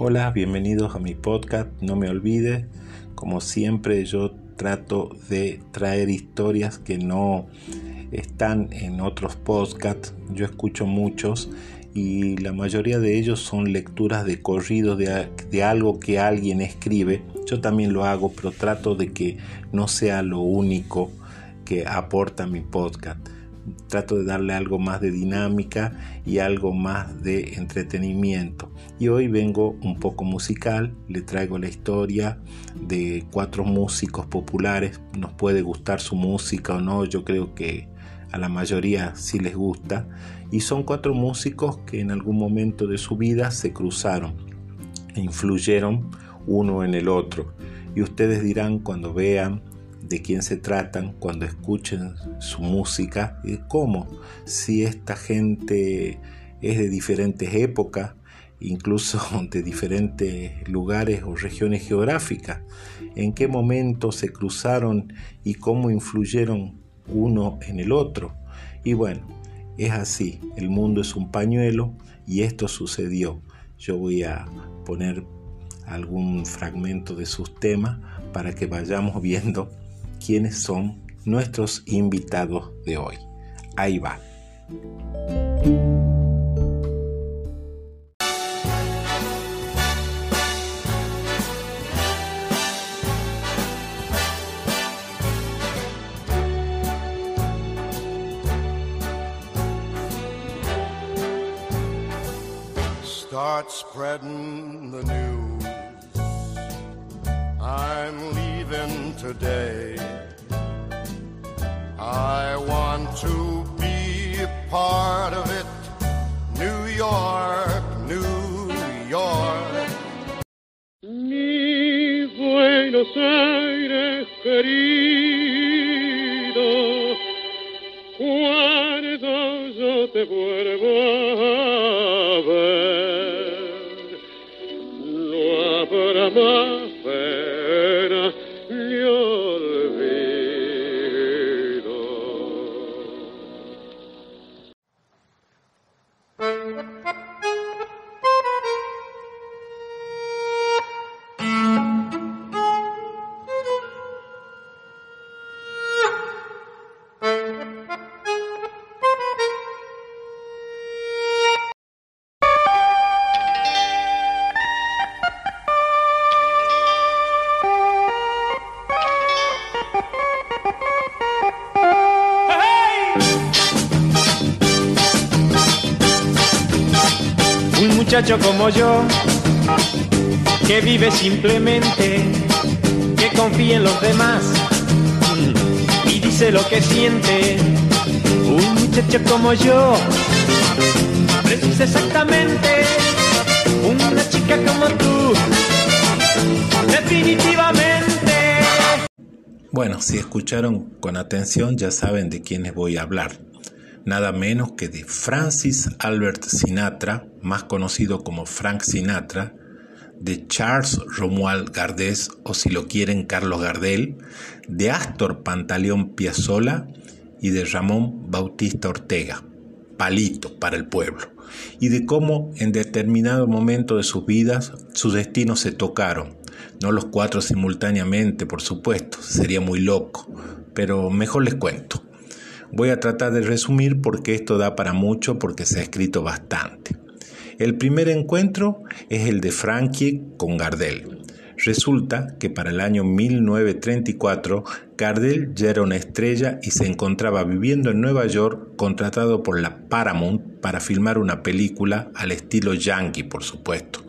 Hola, bienvenidos a mi podcast. No me olvides, como siempre yo trato de traer historias que no están en otros podcasts. Yo escucho muchos y la mayoría de ellos son lecturas de corrido de, de, algo que alguien escribe. Yo también lo hago, pero trato de que no sea lo único que aporta mi podcast trato de darle algo más de dinámica y algo más de entretenimiento. Y hoy vengo un poco musical, le traigo la historia de cuatro músicos populares. Nos puede gustar su música o no, yo creo que a la mayoría sí les gusta. Y son cuatro músicos que en algún momento de su vida se cruzaron e influyeron uno en el otro. Y ustedes dirán cuando vean de quién se tratan cuando escuchen su música y cómo, si esta gente es de diferentes épocas, incluso de diferentes lugares o regiones geográficas, en qué momento se cruzaron y cómo influyeron uno en el otro. Y bueno, es así, el mundo es un pañuelo y esto sucedió. Yo voy a poner algún fragmento de sus temas para que vayamos viendo quiénes son nuestros invitados de hoy. Ahí va. Spreading the news. I'm leaving today. I want to be a part of it. New York, New York. Mi Buenos Aires querido, cuando yo te vuelvo muchacho como yo, que vive simplemente, que confía en los demás y dice lo que siente. Un muchacho como yo, precisa exactamente una chica como tú, definitivamente. Bueno, si escucharon con atención ya saben de quiénes voy a hablar. Nada menos que de Francis Albert Sinatra, más conocido como Frank Sinatra, de Charles Romuald Gardés, o si lo quieren Carlos Gardel, de Astor Pantaleón Piazzolla y de Ramón Bautista Ortega, palito para el pueblo, y de cómo en determinado momento de sus vidas sus destinos se tocaron, no los cuatro simultáneamente, por supuesto, sería muy loco, pero mejor les cuento. Voy a tratar de resumir porque esto da para mucho porque se ha escrito bastante. El primer encuentro es el de Frankie con Gardel. Resulta que para el año 1934 Gardel ya era una estrella y se encontraba viviendo en Nueva York contratado por la Paramount para filmar una película al estilo yankee, por supuesto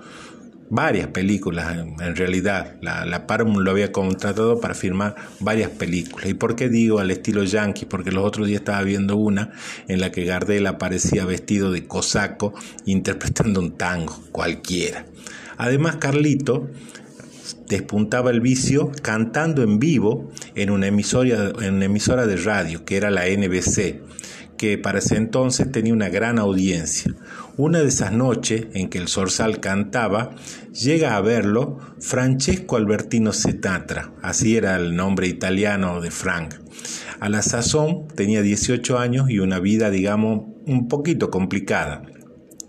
varias películas en realidad. La, la, Paramount lo había contratado para filmar varias películas. ¿Y por qué digo al estilo yankee? Porque los otros días estaba viendo una en la que Gardel aparecía vestido de cosaco interpretando un tango cualquiera. Además, Carlito despuntaba el vicio cantando en vivo en una emisora, en una emisora de radio que era la NBC que para ese entonces tenía una gran audiencia. Una de esas noches en que el zorzal cantaba, llega a verlo Francesco Albertino Zetatra, así era el nombre italiano de Frank. A la sazón tenía 18 años y una vida, digamos, un poquito complicada.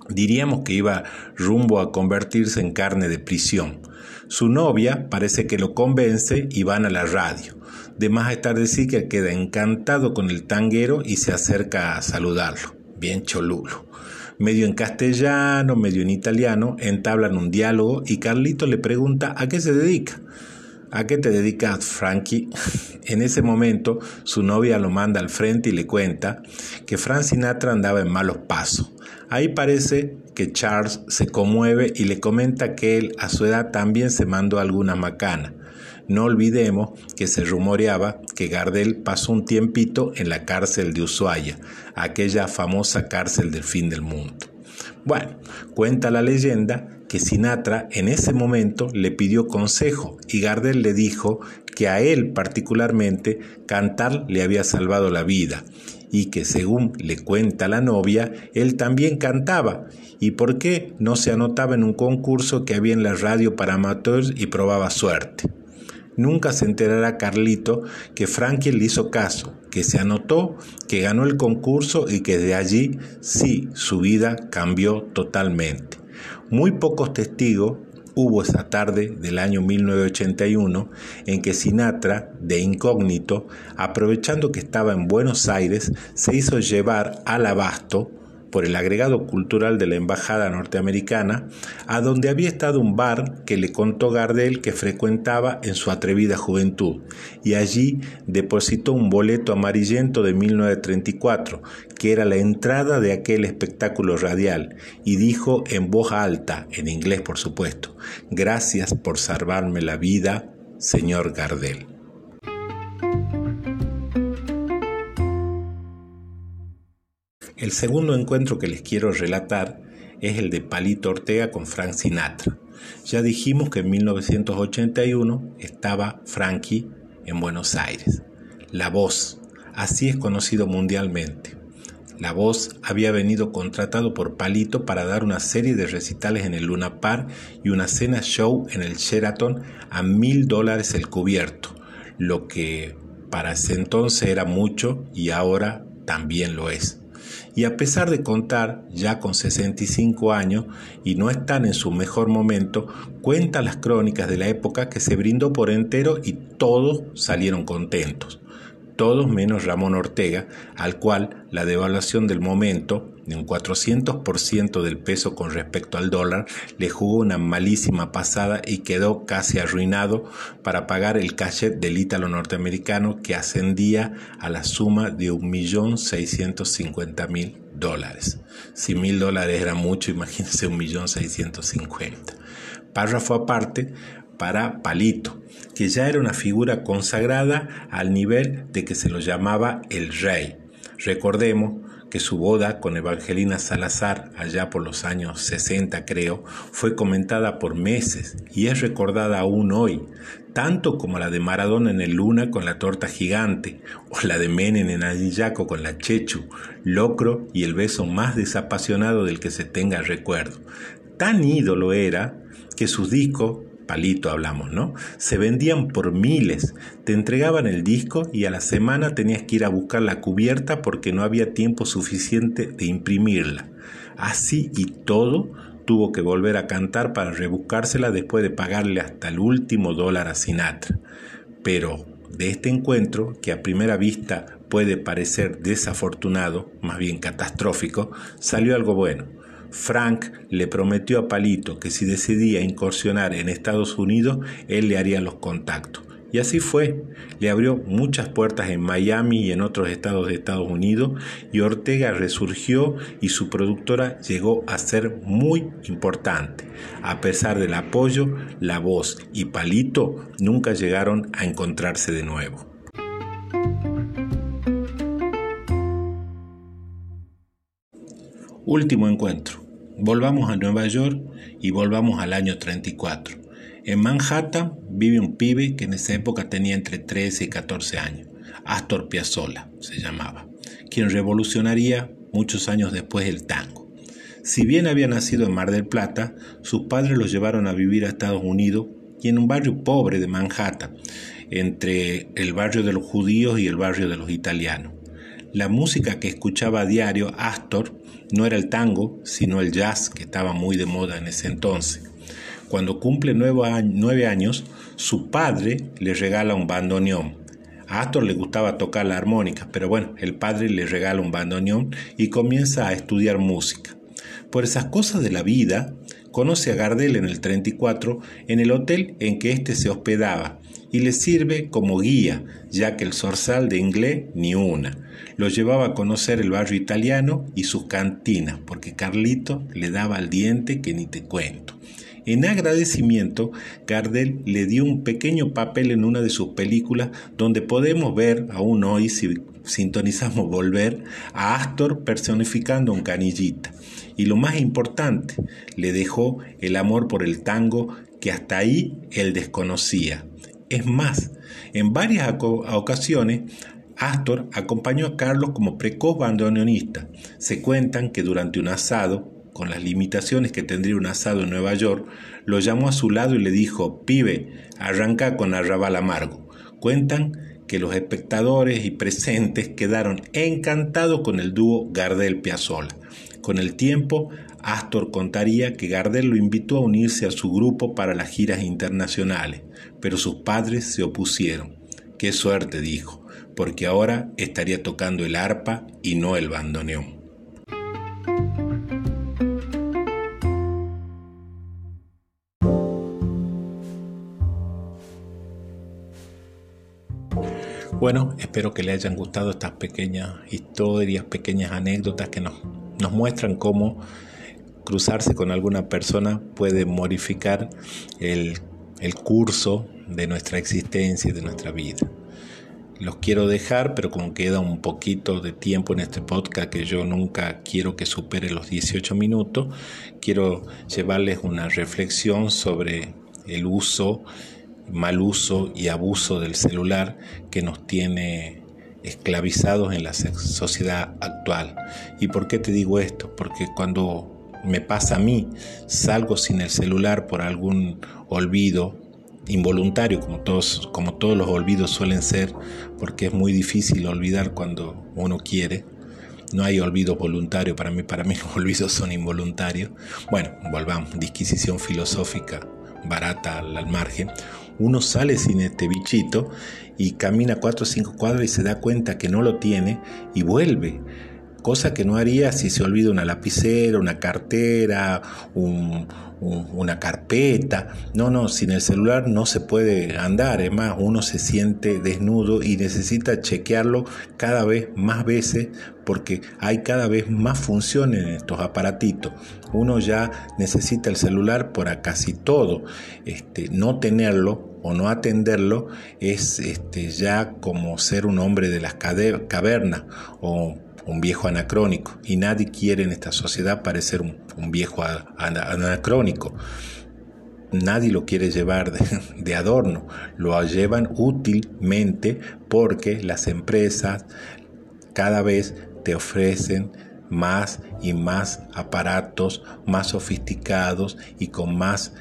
Diríamos que iba rumbo a convertirse en carne de prisión. Su novia parece que lo convence y van a la radio. De más estar decir que queda encantado con el tanguero y se acerca a saludarlo. Bien cholulo. Medio en castellano, medio en italiano, entablan un diálogo y Carlito le pregunta a qué se dedica. ¿A qué te dedicas, Frankie? En ese momento, su novia lo manda al frente y le cuenta que Frank Sinatra andaba en malos pasos. Ahí parece que Charles se conmueve y le comenta que él a su edad también se mandó alguna macana. No olvidemos que se rumoreaba que Gardel pasó un tiempito en la cárcel de Ushuaia, aquella famosa cárcel del fin del mundo. Bueno, cuenta la leyenda que Sinatra en ese momento le pidió consejo y Gardel le dijo que a él particularmente cantar le había salvado la vida y que según le cuenta la novia, él también cantaba y por qué no se anotaba en un concurso que había en la radio para amateurs y probaba suerte. Nunca se enterará Carlito que Frankie le hizo caso, que se anotó, que ganó el concurso y que de allí sí su vida cambió totalmente. Muy pocos testigos hubo esa tarde del año 1981 en que Sinatra, de incógnito, aprovechando que estaba en Buenos Aires, se hizo llevar al abasto por el agregado cultural de la Embajada norteamericana, a donde había estado un bar que le contó Gardel que frecuentaba en su atrevida juventud, y allí depositó un boleto amarillento de 1934, que era la entrada de aquel espectáculo radial, y dijo en voz alta, en inglés por supuesto, Gracias por salvarme la vida, señor Gardel. El segundo encuentro que les quiero relatar es el de Palito Ortega con Frank Sinatra. Ya dijimos que en 1981 estaba Frankie en Buenos Aires. La Voz, así es conocido mundialmente. La Voz había venido contratado por Palito para dar una serie de recitales en el Luna Park y una cena show en el Sheraton a mil dólares el cubierto, lo que para ese entonces era mucho y ahora también lo es y a pesar de contar ya con 65 años y no estar en su mejor momento, cuenta las crónicas de la época que se brindó por entero y todos salieron contentos. Todos menos Ramón Ortega, al cual la devaluación del momento, de un 400% del peso con respecto al dólar, le jugó una malísima pasada y quedó casi arruinado para pagar el cachet del ítalo norteamericano que ascendía a la suma de 1.650.000 dólares. Si mil dólares era mucho, imagínense 1.650.000. Párrafo aparte para Palito que ya era una figura consagrada al nivel de que se lo llamaba el rey. Recordemos que su boda con Evangelina Salazar, allá por los años 60 creo, fue comentada por meses y es recordada aún hoy, tanto como la de Maradona en el Luna con la torta gigante, o la de Menem en Ayaco con la Chechu, locro y el beso más desapasionado del que se tenga recuerdo. Tan ídolo era que sus discos palito hablamos, ¿no? Se vendían por miles, te entregaban el disco y a la semana tenías que ir a buscar la cubierta porque no había tiempo suficiente de imprimirla. Así y todo, tuvo que volver a cantar para rebuscársela después de pagarle hasta el último dólar a Sinatra. Pero de este encuentro, que a primera vista puede parecer desafortunado, más bien catastrófico, salió algo bueno Frank le prometió a Palito que si decidía incursionar en Estados Unidos, él le haría los contactos. Y así fue. Le abrió muchas puertas en Miami y en otros estados de Estados Unidos y Ortega resurgió y su productora llegó a ser muy importante. A pesar del apoyo, la voz y Palito nunca llegaron a encontrarse de nuevo. Último encuentro. Volvamos a Nueva York y volvamos al año 34. En Manhattan vive un pibe que en esa época tenía entre 13 y 14 años. Astor Piazzolla se llamaba, quien revolucionaría muchos años después el tango. Si bien había nacido en Mar del Plata, sus padres lo llevaron a vivir a Estados Unidos y en un barrio pobre de Manhattan, entre el barrio de los judíos y el barrio de los italianos. La música que escuchaba a diario Astor no era el tango, sino el jazz que estaba muy de moda en ese entonces. Cuando cumple nueve años, su padre le regala un bandoneón. A Astor le gustaba tocar la armónica, pero bueno, el padre le regala un bandoneón y comienza a estudiar música. Por esas cosas de la vida, conoce a Gardel en el 34 en el hotel en que éste se hospedaba y le sirve como guía, ya que el zorzal de inglés ni una. Lo llevaba a conocer el barrio italiano y sus cantinas, porque Carlito le daba al diente que ni te cuento. En agradecimiento, Gardel le dio un pequeño papel en una de sus películas donde podemos ver, aún hoy si sintonizamos volver, a Astor personificando un canillita. Y lo más importante, le dejó el amor por el tango que hasta ahí él desconocía. Es más, en varias ocasiones Astor acompañó a Carlos como precoz bandoneonista. Se cuentan que durante un asado, con las limitaciones que tendría un asado en Nueva York, lo llamó a su lado y le dijo, pibe, arranca con Arrabal Amargo. Cuentan que los espectadores y presentes quedaron encantados con el dúo Gardel-Piazzolla. Con el tiempo, Astor contaría que Gardel lo invitó a unirse a su grupo para las giras internacionales, pero sus padres se opusieron. Qué suerte, dijo, porque ahora estaría tocando el arpa y no el bandoneón. Bueno, espero que le hayan gustado estas pequeñas historias, pequeñas anécdotas que nos, nos muestran cómo cruzarse con alguna persona puede modificar el, el curso de nuestra existencia y de nuestra vida. Los quiero dejar, pero como queda un poquito de tiempo en este podcast que yo nunca quiero que supere los 18 minutos, quiero llevarles una reflexión sobre el uso, mal uso y abuso del celular que nos tiene esclavizados en la sociedad actual. ¿Y por qué te digo esto? Porque cuando me pasa a mí, salgo sin el celular por algún olvido involuntario, como todos, como todos los olvidos suelen ser, porque es muy difícil olvidar cuando uno quiere. No hay olvido voluntario para mí, para mí los olvidos son involuntarios. Bueno, volvamos, disquisición filosófica barata al, al margen. Uno sale sin este bichito y camina cuatro o cinco cuadras y se da cuenta que no lo tiene y vuelve cosa que no haría si se olvida una lapicera, una cartera, una carpeta. No, no, sin el celular no se puede andar, es más, uno se siente desnudo y necesita chequearlo cada vez más veces porque hay cada vez más funciones en estos aparatitos. Uno ya necesita el celular para casi todo. Este, no tenerlo o no atenderlo es este, ya como ser un hombre de las cavernas o un viejo anacrónico y nadie quiere en esta sociedad parecer un, viejo anacrónico. Nadie lo quiere llevar de, adorno, lo llevan útilmente porque las empresas cada vez te ofrecen más y más aparatos más sofisticados y con más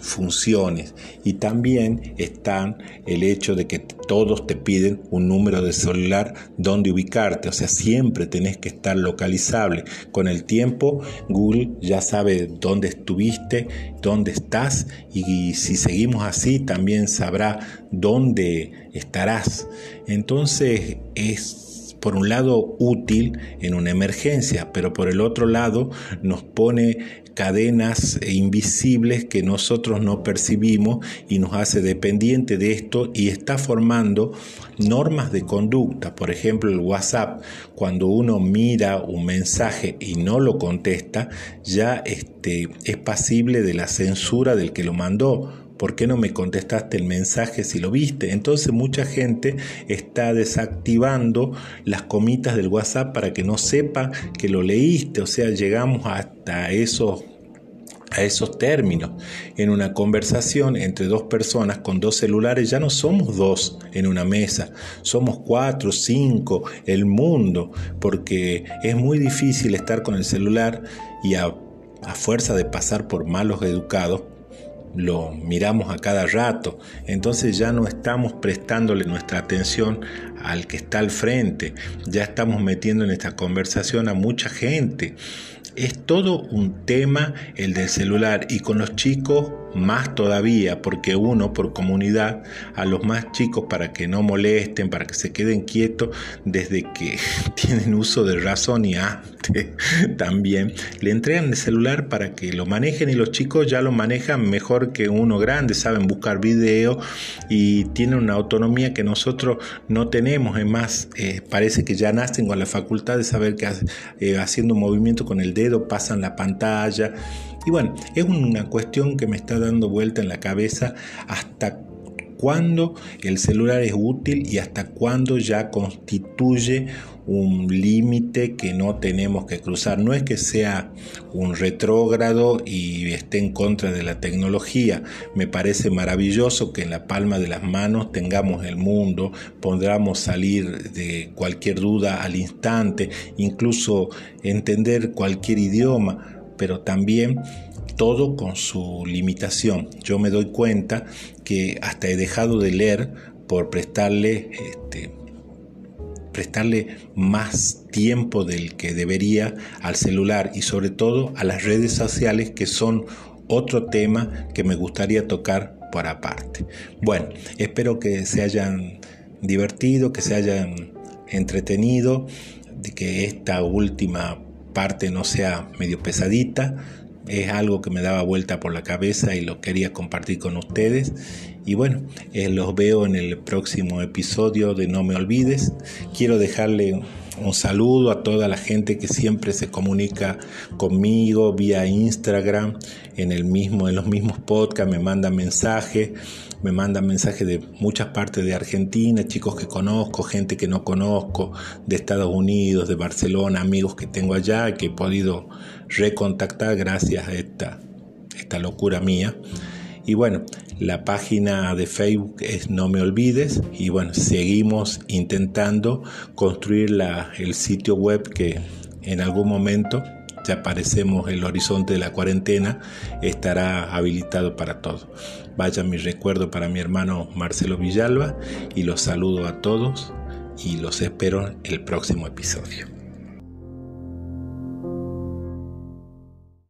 funciones. Y también están el hecho de que todos te piden un número de celular donde ubicarte, o sea, siempre tenés que estar localizable. Con el tiempo, Google ya sabe dónde estuviste, dónde estás y si seguimos así, también sabrá dónde estarás. Entonces es por un lado útil en una emergencia, pero por el otro lado nos pone cadenas invisibles que nosotros no percibimos y nos hace dependiente de esto y está formando normas de conducta. Por ejemplo, el WhatsApp, cuando uno mira un mensaje y no lo contesta, ya este, es pasible de la censura del que lo mandó ¿Por qué no me contestaste el mensaje si lo viste? Entonces mucha gente está desactivando las comitas del WhatsApp para que no sepa que lo leíste. O sea, llegamos hasta esos a esos términos. En una conversación entre dos personas con dos celulares ya no somos dos en una mesa, somos cuatro, cinco, el mundo, porque es muy difícil estar con el celular y a, a fuerza de pasar por malos educados, lo miramos a cada rato, entonces ya no estamos prestándole nuestra atención al que está al frente, ya estamos metiendo en esta conversación a mucha gente. Es todo un tema el del celular. Y con los chicos más todavía, porque uno por comunidad a los más chicos para que no molesten, para que se queden quietos desde que tienen uso de razón y antes también, le entregan el celular para que lo manejen y los chicos ya lo manejan mejor que uno grande, saben buscar video y tienen una autonomía que nosotros no tenemos, es más, eh, parece que ya nacen con la facultad de saber que eh, haciendo un movimiento con el dedo pasan la pantalla y bueno, es una cuestión que me está dando vuelta en la cabeza hasta cuándo el celular es útil y hasta cuándo ya constituye un límite que no tenemos que cruzar. No es que sea un retrógrado y esté en contra de la tecnología. Me parece maravilloso que en la palma de las manos tengamos el mundo, podamos salir de cualquier duda al instante, incluso entender cualquier idioma pero también todo con su limitación. Yo me doy cuenta que hasta he dejado de leer por prestarle, este, prestarle más tiempo del que debería al celular y sobre todo a las redes sociales que son otro tema que me gustaría tocar por aparte. Bueno, espero que se hayan divertido, que se hayan entretenido, de que esta última parte no sea medio pesadita. Es algo que me daba vuelta por la cabeza y lo quería compartir con ustedes. Y bueno, eh, los veo en el próximo episodio de No Me Olvides. Quiero dejarle un saludo a toda la gente que siempre se comunica conmigo vía Instagram, en, el mismo, en los mismos podcasts, me mandan mensajes me mandan mensajes de muchas partes de Argentina, chicos que conozco, gente que no conozco, de Estados Unidos, de Barcelona, amigos que tengo allá, que he podido recontactar gracias a esta, esta locura mía. Y bueno, la página de Facebook es No Me Olvides y bueno, seguimos intentando construir la, el sitio web que en algún momento ya aparecemos el horizonte de la cuarentena, estará habilitado para todo. Vaya mi recuerdo para mi hermano Marcelo Villalba y los saludo a todos y los espero el próximo episodio.